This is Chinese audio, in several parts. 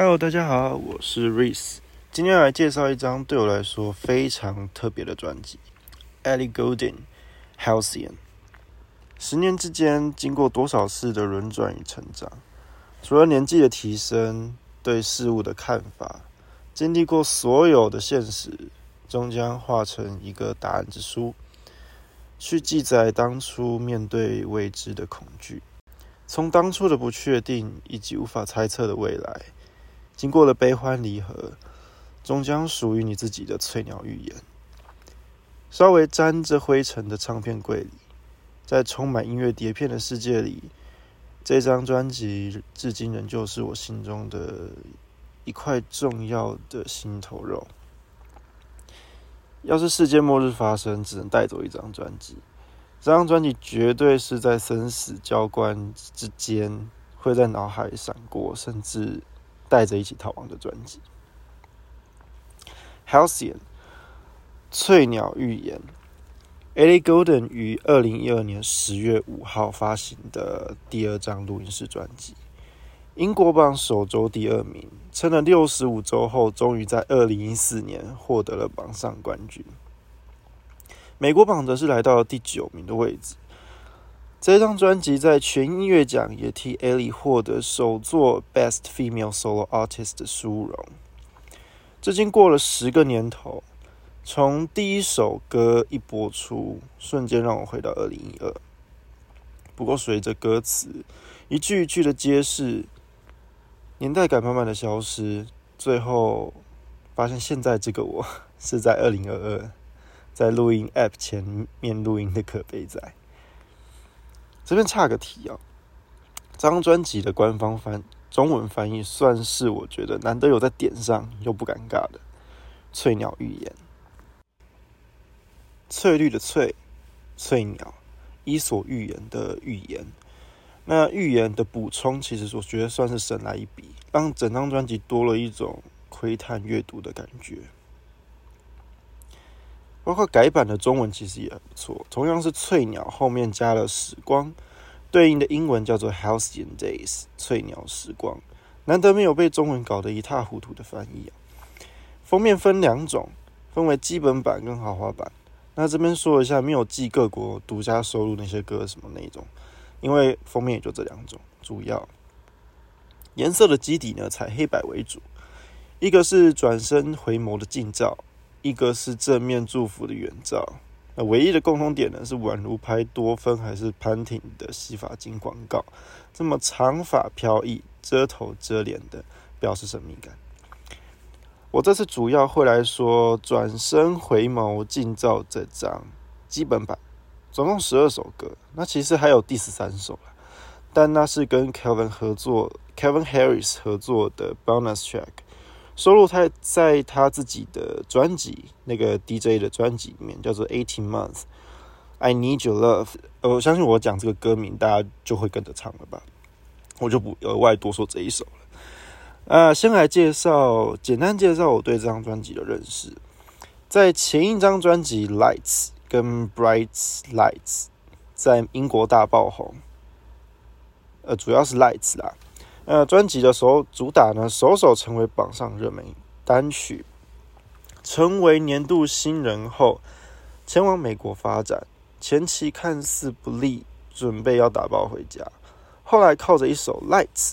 Hello，大家好，我是 Reese，今天来介绍一张对我来说非常特别的专辑，Ellie Goulding Halcyon。十年之间，经过多少次的轮转与成长，除了年纪的提升，对事物的看法，经历过所有的现实，终将化成一个答案之书，去记载当初面对未知的恐惧，从当初的不确定以及无法猜测的未来。经过了悲欢离合，终将属于你自己的翠鸟预言。稍微沾着灰尘的唱片柜里，在充满音乐碟片的世界里，这张专辑至今仍旧是我心中的一块重要的心头肉。要是世界末日发生，只能带走一张专辑，这张专辑绝对是在生死交关之间会在脑海闪过，甚至。带着一起逃亡的专辑《Halcyon》翠鸟预言，Ellie Golden 于二零一二年十月五号发行的第二张录音室专辑，英国榜首周第二名，撑了六十五周后，终于在二零一四年获得了榜上冠军。美国榜则是来到了第九名的位置。这张专辑在全音乐奖也替 Ellie 获得首座 Best Female Solo Artist 的殊荣。至今过了十个年头，从第一首歌一播出，瞬间让我回到二零一二。不过随着歌词一句一句的揭示，年代感慢慢的消失，最后发现现在这个我是在二零二二，在录音 App 前面录音的可悲仔。这边差个题啊，这张专辑的官方翻中文翻译算是我觉得难得有在点上又不尴尬的翠鸟预言，翠绿的翠，翠鸟，伊索寓言的寓言。那预言的补充，其实我觉得算是神来一笔，让整张专辑多了一种窥探阅读的感觉。包括改版的中文其实也很不错，同样是翠鸟后面加了时光，对应的英文叫做 Halcyon Days，翠鸟时光，难得没有被中文搞得一塌糊涂的翻译啊。封面分两种，分为基本版跟豪华版。那这边说一下，没有记各国独家收录那些歌什么那种，因为封面也就这两种，主要颜色的基底呢采黑白为主，一个是转身回眸的近照。一个是正面祝福的远照，那唯一的共同点呢是宛如拍多芬还是潘婷的洗发精广告，这么长发飘逸、遮头遮脸的，表示神秘感。我这次主要会来说转身回眸近照这张基本版，总共十二首歌，那其实还有第十三首了，但那是跟 Kevin 合作，Kevin Harris 合作的 bonus track。收录他在他自己的专辑那个 DJ 的专辑里面，叫做《Eighteen Months》，I Need Your Love。我相信我讲这个歌名，大家就会跟着唱了吧？我就不额外多说这一首了。啊，先来介绍，简单介绍我对这张专辑的认识。在前一张专辑《Lights》跟《Bright Lights》在英国大爆红，呃，主要是《Lights》啦。呃，专辑的首主打呢，首首成为榜上热门单曲，成为年度新人后，前往美国发展，前期看似不利，准备要打包回家，后来靠着一首《Lights》，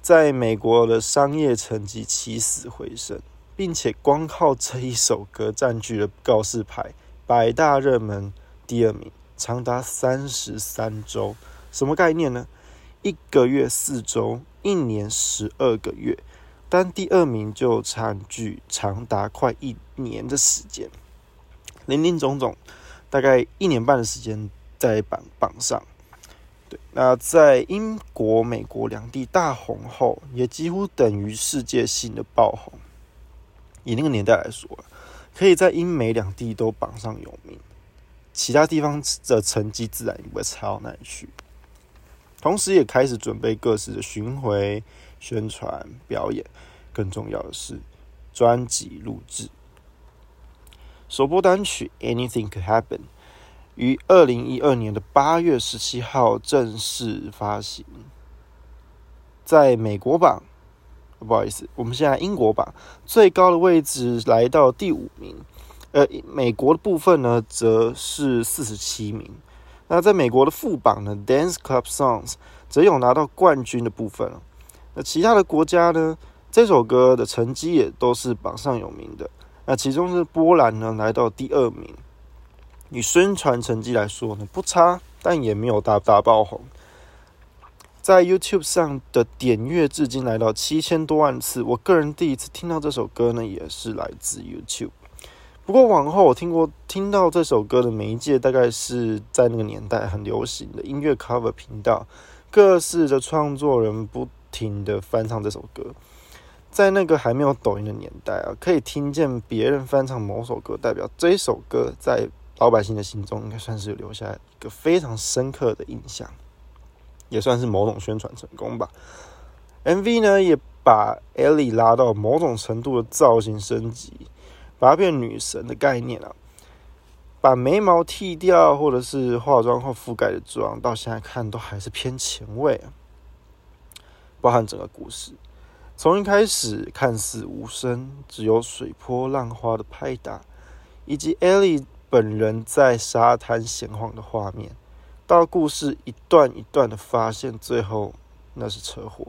在美国的商业成绩起死回生，并且光靠这一首歌占据了告示牌百大热门第二名，长达三十三周，什么概念呢？一个月四周。一年十二个月，但第二名就差距长达快一年的时间，林林总总，大概一年半的时间在榜榜上。对，那在英国、美国两地大红后，也几乎等于世界性的爆红。以那个年代来说，可以在英美两地都榜上有名，其他地方的成绩自然也不会差到哪里去。同时，也开始准备各式的巡回宣传表演。更重要的是，专辑录制。首播单曲《Anything Could Happen》于二零一二年的八月十七号正式发行，在美国榜不好意思，我们现在英国榜最高的位置来到第五名，呃，美国的部分呢则是四十七名。那在美国的副榜呢，Dance Club Songs 则有拿到冠军的部分那其他的国家呢，这首歌的成绩也都是榜上有名的。那其中是波兰呢，来到第二名。以宣传成绩来说呢，不差，但也没有大大爆红。在 YouTube 上的点阅至今来到七千多万次。我个人第一次听到这首歌呢，也是来自 YouTube。不过往后我听过听到这首歌的媒介，大概是在那个年代很流行的音乐 cover 频道，各式的创作人不停的翻唱这首歌。在那个还没有抖音的年代啊，可以听见别人翻唱某首歌，代表这首歌在老百姓的心中应该算是留下一个非常深刻的印象，也算是某种宣传成功吧。MV 呢也把 Ellie 拉到某种程度的造型升级。把它变女神的概念啊，把眉毛剃掉，或者是化妆后覆盖的妆，到现在看都还是偏前卫啊。包含整个故事，从一开始看似无声，只有水波浪花的拍打，以及艾莉本人在沙滩闲晃的画面，到故事一段一段的发现，最后那是车祸，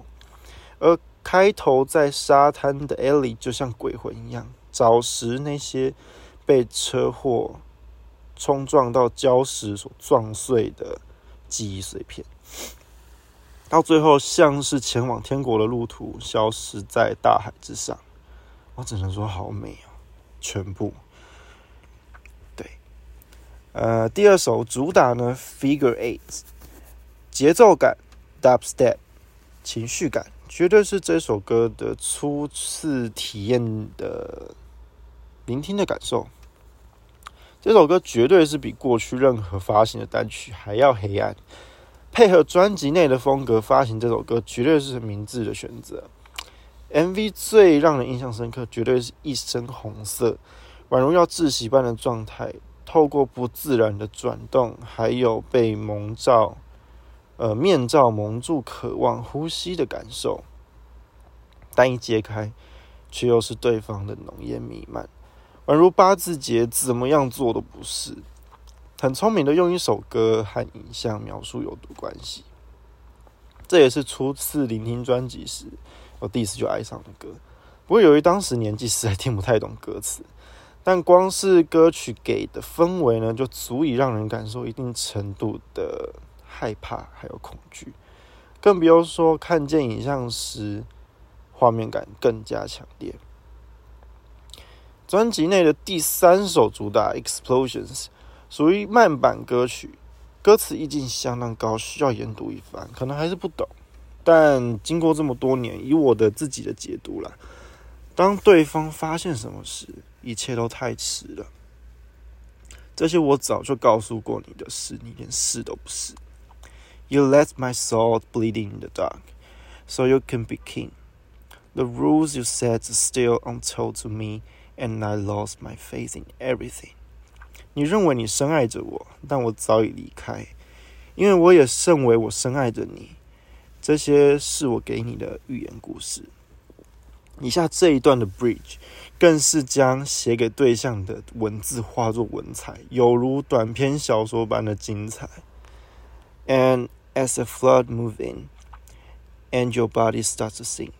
而开头在沙滩的艾莉就像鬼魂一样。找拾那些被车祸冲撞到礁石所撞碎的记忆碎片，到最后像是前往天国的路途，消失在大海之上。我只能说好美啊！全部对，呃，第二首主打呢，Figure Eight，节奏感，Dubstep，情绪感，绝对是这首歌的初次体验的。聆听的感受，这首歌绝对是比过去任何发行的单曲还要黑暗。配合专辑内的风格发行这首歌，绝对是明智的选择。MV 最让人印象深刻，绝对是一身红色，宛如要窒息般的状态，透过不自然的转动，还有被蒙罩，呃，面罩蒙住，渴望呼吸的感受。但一揭开，却又是对方的浓烟弥漫。宛如八字节，怎么样做都不是。很聪明的用一首歌和影像描述有毒关系，这也是初次聆听专辑时，我第一次就爱上的歌。不过由于当时年纪实在听不太懂歌词，但光是歌曲给的氛围呢，就足以让人感受一定程度的害怕还有恐惧，更不用说看见影像时，画面感更加强烈。专辑内的第三首主打《Explosions》属于慢版歌曲，歌词意境相当高，需要研读一番。可能还是不懂，但经过这么多年，以我的自己的解读了，当对方发现什么时，一切都太迟了。这些我早就告诉过你的事，你连试都不是。You let my soul bleed in the dark, so you can be king. The rules you set are still untold to me. And I lost my faith in everything。你认为你深爱着我，但我早已离开，因为我也认为我深爱着你。这些是我给你的寓言故事。以下这一段的 bridge，更是将写给对象的文字化作文采，有如短篇小说般的精彩。And as a flood moves in, and your body starts to sink,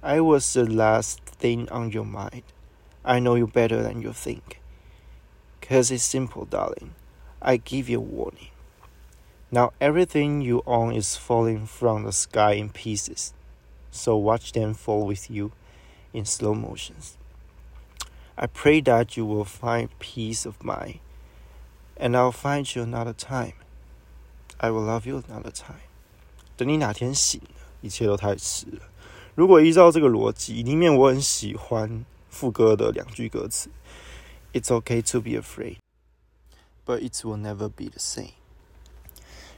I was the last thing on your mind. I know you better than you think. Cause it's simple, darling. I give you a warning. Now everything you own is falling from the sky in pieces. So watch them fall with you in slow motions. I pray that you will find peace of mind. And I'll find you another time. I will love you another time. 等你哪天醒了，一切都太迟了。如果依照这个逻辑，里面我很喜欢 副歌的两句歌词：“It's okay to be afraid, but it will never be the same。”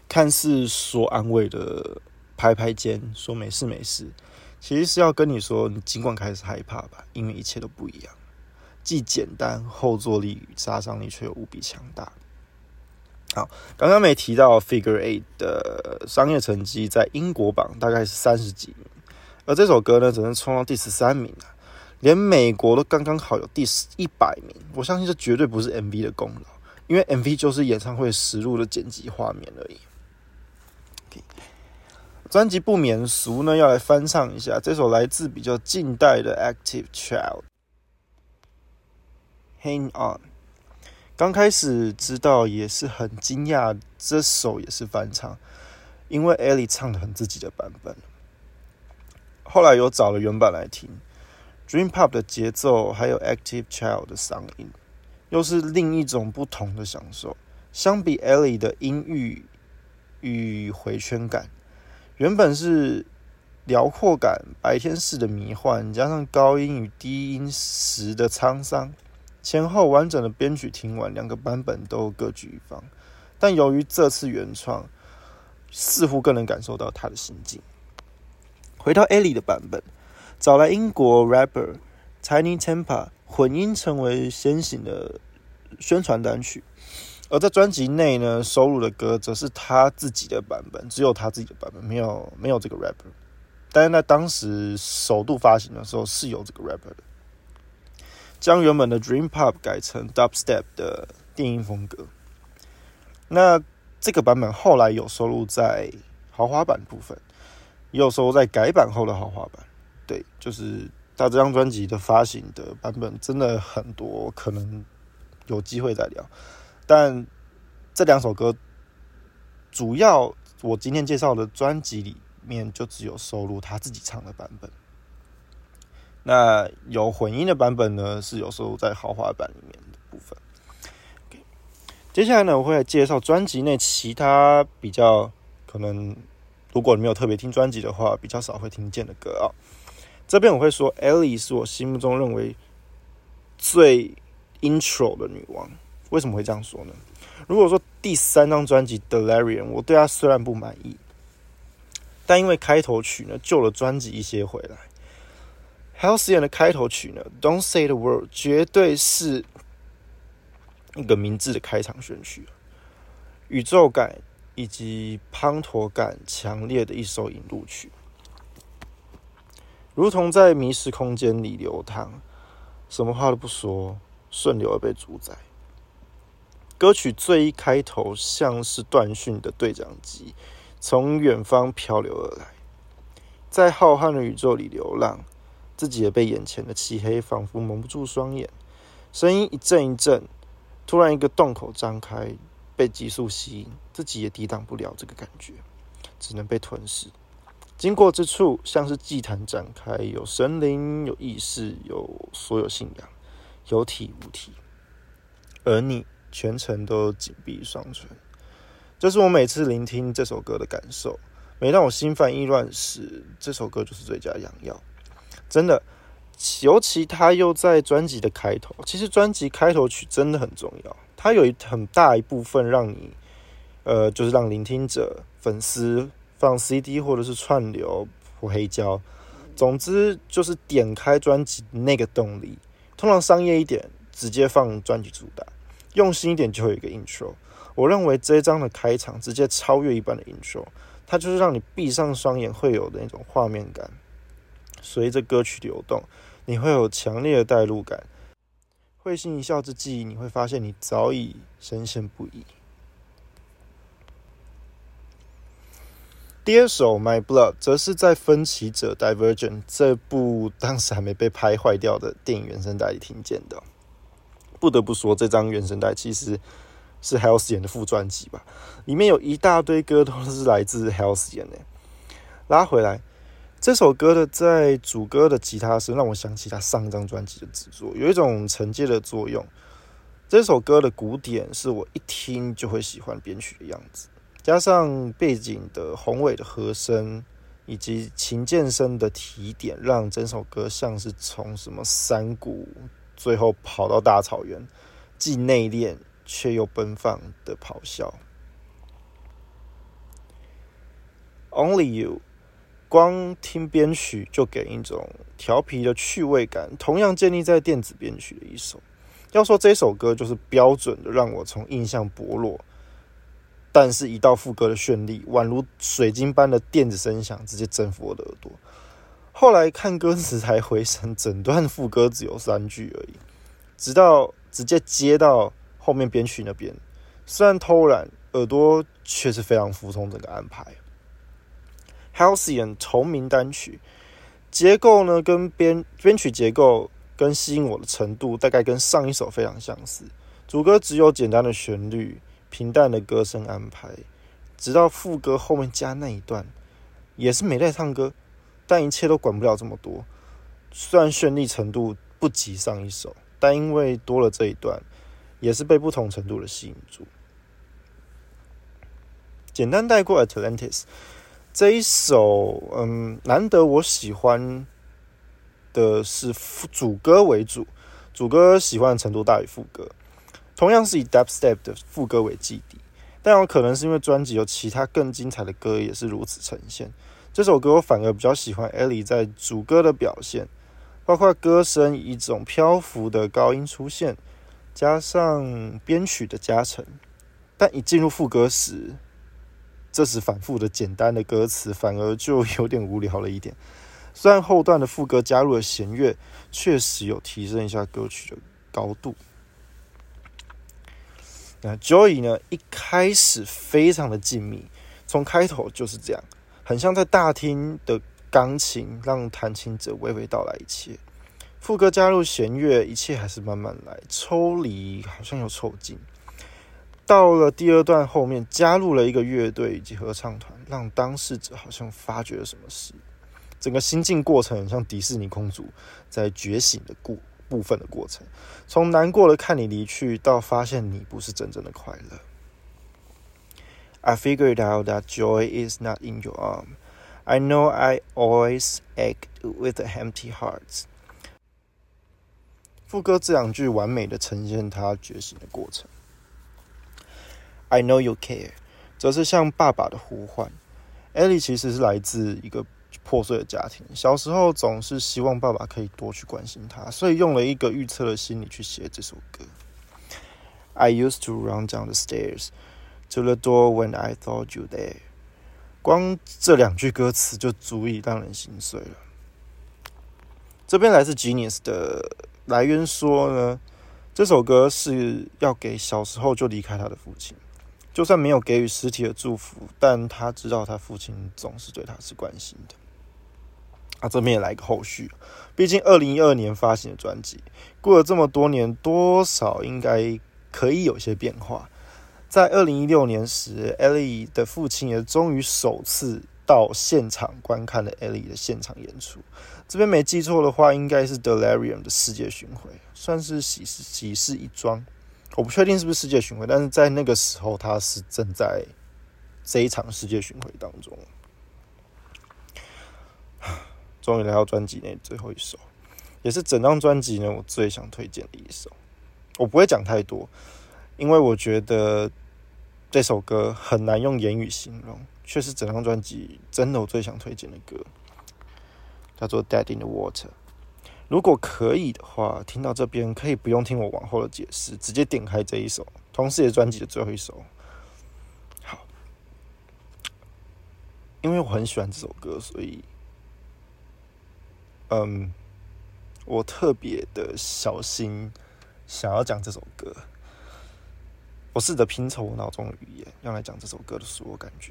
看似说安慰的拍拍肩，说没事没事，其实是要跟你说，你尽管开始害怕吧，因为一切都不一样。既简单，后坐力与杀伤力却又无比强大。好，刚刚没提到 Figure Eight 的商业成绩，在英国榜大概是三十几名。而这首歌呢，只能冲到第十三名啊，连美国都刚刚好有第一百名。我相信这绝对不是 MV 的功劳，因为 MV 就是演唱会实录的剪辑画面而已。专辑不免俗呢，要来翻唱一下这首来自比较近代的 Active Child。Hang On，刚开始知道也是很惊讶，这首也是翻唱，因为 Ellie 唱的很自己的版本。后来有找了原版来听，Dream Pop 的节奏还有 Active Child 的嗓音，又是另一种不同的享受。相比 Ellie 的音域与回圈感。原本是辽阔感、白天式的迷幻，加上高音与低音时的沧桑，前后完整的编曲听完，两个版本都各具一方。但由于这次原创，似乎更能感受到他的心境。回到 Ellie 的版本，找来英国 rapper Tiny Tempa 混音，成为先行的宣传单曲。而在专辑内呢，收录的歌则是他自己的版本，只有他自己的版本，没有没有这个 rapper。但是在当时首度发行的时候是有这个 rapper 的，将原本的 Dream Pop 改成 Dubstep 的电音风格。那这个版本后来有收录在豪华版部分，也有收在改版后的豪华版。对，就是他这张专辑的发行的版本真的很多，可能有机会再聊。但这两首歌，主要我今天介绍的专辑里面就只有收录他自己唱的版本。那有混音的版本呢，是有收录在豪华版里面的部分。接下来呢，我会来介绍专辑内其他比较可能，如果你没有特别听专辑的话，比较少会听见的歌啊。这边我会说，Ellie 是我心目中认为最 intro 的女王。为什么会这样说呢？如果说第三张专辑《Delirium》，我对她虽然不满意，但因为开头曲呢救了专辑一些回来。《Halcyon》的开头曲呢，《Don't Say the Word》绝对是一个明智的开场选曲，宇宙感以及滂沱感强烈的一首引路曲，如同在迷失空间里流淌，什么话都不说，顺流而被主宰。歌曲最一开头像是断讯的对讲机，从远方漂流而来，在浩瀚的宇宙里流浪，自己也被眼前的漆黑仿佛蒙不住双眼。声音一阵一阵，突然一个洞口张开，被急速吸引，自己也抵挡不了这个感觉，只能被吞噬。经过之处像是祭坛展开，有神灵，有意识，有所有信仰，有体无体，而你。全程都紧闭双唇，这是我每次聆听这首歌的感受。每当我心烦意乱时，这首歌就是最佳良药。真的，尤其他又在专辑的开头。其实专辑开头曲真的很重要，它有一很大一部分让你，呃，就是让聆听者、粉丝放 CD 或者是串流或黑胶，总之就是点开专辑那个动力。通常商业一点，直接放专辑主打。用心一点就会有一个 intro，我认为这一章的开场直接超越一般的 intro，它就是让你闭上双眼会有的那种画面感，随着歌曲流动，你会有强烈的代入感，会心一笑之际，你会发现你早已深陷不已。第二首《My Blood》则是在《分歧者》（Divergent） 这部当时还没被拍坏掉的电影原声带里听见的。不得不说，这张原声带其实是 Halcyon 的副专辑吧，里面有一大堆歌都是来自 Halcyon 的。拉回来，这首歌的在主歌的吉他声让我想起他上一张专辑的制作，有一种承接的作用。这首歌的鼓点是我一听就会喜欢编曲的样子，加上背景的宏伟的和声以及琴键声的提点，让整首歌像是从什么山谷。最后跑到大草原，既内敛却又奔放的咆哮。Only You，光听编曲就给一种调皮的趣味感，同样建立在电子编曲的一首。要说这首歌就是标准的，让我从印象薄弱，但是一到副歌的绚丽，宛如水晶般的电子声响，直接征服我的耳朵。后来看歌词才回神，整段副歌只有三句而已，直到直接接到后面编曲那边，虽然偷懒，耳朵却是非常服从整个安排。Halcyon 同名单曲结构呢，跟编编曲结构跟吸引我的程度，大概跟上一首非常相似。主歌只有简单的旋律，平淡的歌声安排，直到副歌后面加那一段，也是没在唱歌。但一切都管不了这么多。虽然绚丽程度不及上一首，但因为多了这一段，也是被不同程度的吸引住。简单带过《Atlantis》这一首，嗯，难得我喜欢的是主歌为主，主歌喜欢的程度大于副歌。同样是以 Dubstep 的副歌为基底，但有可能是因为专辑有其他更精彩的歌也是如此呈现。这首歌我反而比较喜欢 Ellie 在主歌的表现，包括歌声以一种漂浮的高音出现，加上编曲的加成。但一进入副歌时，这时反复的简单的歌词反而就有点无聊了一点。虽然后段的副歌加入了弦乐，确实有提升一下歌曲的高度。那 Joy 呢？一开始非常的静谧，从开头就是这样。很像在大厅的钢琴，让弹琴者娓娓道来一切。副歌加入弦乐，一切还是慢慢来，抽离好像又凑近。到了第二段后面，加入了一个乐队以及合唱团，让当事者好像发觉了什么事。整个心境过程很像迪士尼公主在觉醒的故部分的过程，从难过的看你离去，到发现你不是真正的快乐。I figured out that joy is not in your arm. I know I always act with empty hearts. 副歌这两句完美的呈现他觉醒的过程。I know you care，则是向爸爸的呼唤。Ellie 其实是来自一个破碎的家庭，小时候总是希望爸爸可以多去关心他，所以用了一个预测的心理去写这首歌。I used to run down the stairs. To the door when I thought you there，光这两句歌词就足以让人心碎了。这边来自 Genius 的来源说呢，这首歌是要给小时候就离开他的父亲，就算没有给予实体的祝福，但他知道他父亲总是对他是关心的。啊，这边也来个后续，毕竟二零一二年发行的专辑，过了这么多年，多少应该可以有些变化。在二零一六年时，Ellie 的父亲也终于首次到现场观看了 Ellie 的现场演出。这边没记错的话，应该是 Delirium 的世界巡回，算是喜事喜事一桩。我不确定是不是世界巡回，但是在那个时候，他是正在这一场世界巡回当中。终于来到专辑内最后一首，也是整张专辑呢我最想推荐的一首。我不会讲太多，因为我觉得。这首歌很难用言语形容，却是整张专辑真的我最想推荐的歌，叫做《Dead in the Water》。如果可以的话，听到这边可以不用听我往后的解释，直接点开这一首，同时也是专辑的最后一首。好，因为我很喜欢这首歌，所以，嗯，我特别的小心想要讲这首歌。我试着拼凑我脑中的语言，用来讲这首歌的所有感觉。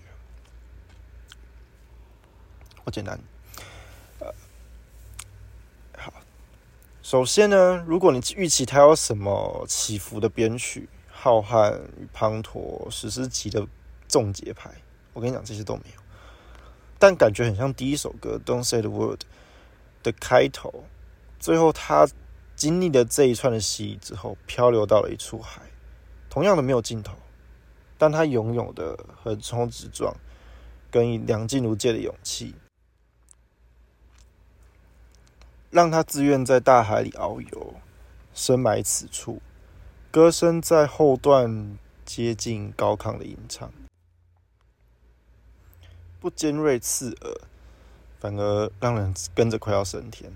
我简单，呃，好。首先呢，如果你预期它有什么起伏的编曲、浩瀚与滂沱、史诗级的重节拍，我跟你讲，这些都没有。但感觉很像第一首歌《Don't Say the Word》的开头，最后他经历了这一串的洗礼之后，漂流到了一处海。同样的没有尽头，但他拥有的横冲直撞，跟梁静茹借的勇气，让他自愿在大海里遨游，深埋此处。歌声在后段接近高亢的吟唱，不尖锐刺耳，反而让人跟着快要升天。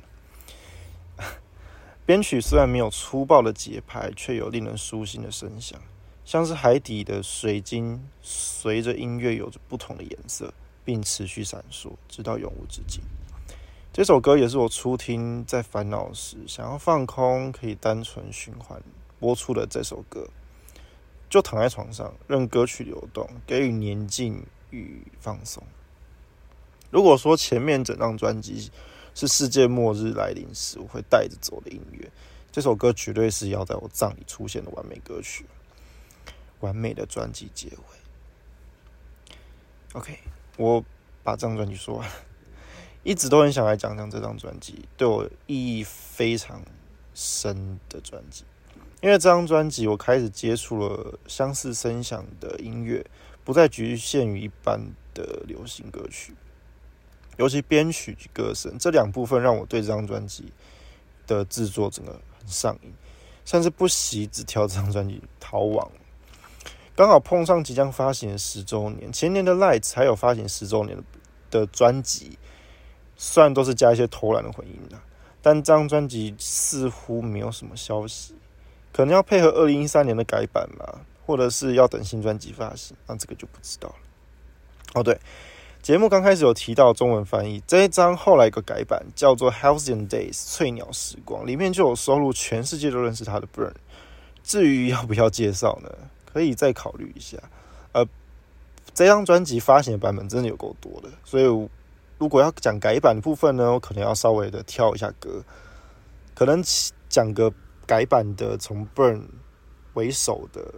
编曲虽然没有粗暴的节拍，却有令人舒心的声响，像是海底的水晶，随着音乐有着不同的颜色，并持续闪烁，直到永无止境。这首歌也是我初听在烦恼时想要放空，可以单纯循环播出的这首歌。就躺在床上，任歌曲流动，给予宁静与放松。如果说前面整张专辑是世界末日来临时我会带着走的音乐，这首歌绝对是要在我葬礼出现的完美歌曲，完美的专辑结尾。OK，我把这张专辑说完。一直都很想来讲讲这张专辑对我意义非常深的专辑，因为这张专辑我开始接触了相似声响的音乐，不再局限于一般的流行歌曲，尤其编曲歌声这两部分让我对这张专辑的制作整个很上瘾，甚至不惜只挑这张专辑逃亡。刚好碰上即将发行十周年，前年的《Lights》还有发行十周年的专辑。虽然都是加一些偷懒的混音的，但这张专辑似乎没有什么消息，可能要配合二零一三年的改版吧，或者是要等新专辑发行，那这个就不知道了。哦，对，节目刚开始有提到中文翻译，这一张后来一个改版叫做《Halcyon Days》翠鸟时光，里面就有收录全世界都认识他的 Burn。至于要不要介绍呢？可以再考虑一下。呃，这张专辑发行的版本真的有够多的，所以。如果要讲改版的部分呢，我可能要稍微的跳一下歌，可能讲个改版的从 Burn 为首的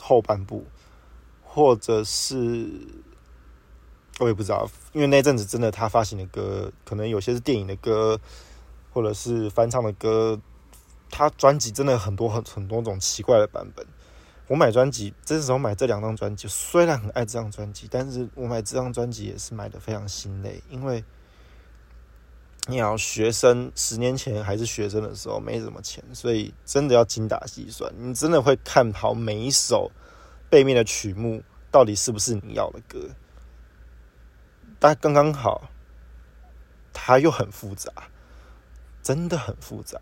后半部，或者是我也不知道，因为那阵子真的他发行的歌，可能有些是电影的歌，或者是翻唱的歌，他专辑真的很多很很多种奇怪的版本。我买专辑，这时候买这两张专辑，虽然很爱这张专辑，但是我买这张专辑也是买的非常心累，因为你要学生十年前还是学生的时候没什么钱，所以真的要精打细算，你真的会看好每一首背面的曲目到底是不是你要的歌，但刚刚好，它又很复杂，真的很复杂，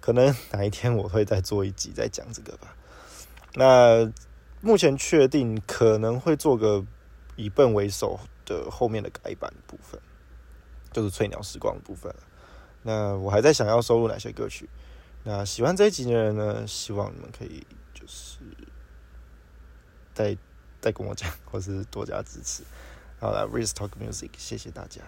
可能哪一天我会再做一集再讲这个吧。那目前确定可能会做个以笨为首的后面的改版部分，就是翠鸟时光的部分。那我还在想要收录哪些歌曲。那喜欢这一集的人呢，希望你们可以就是再再跟我讲，或是多加支持。好了，Risk Talk Music，谢谢大家。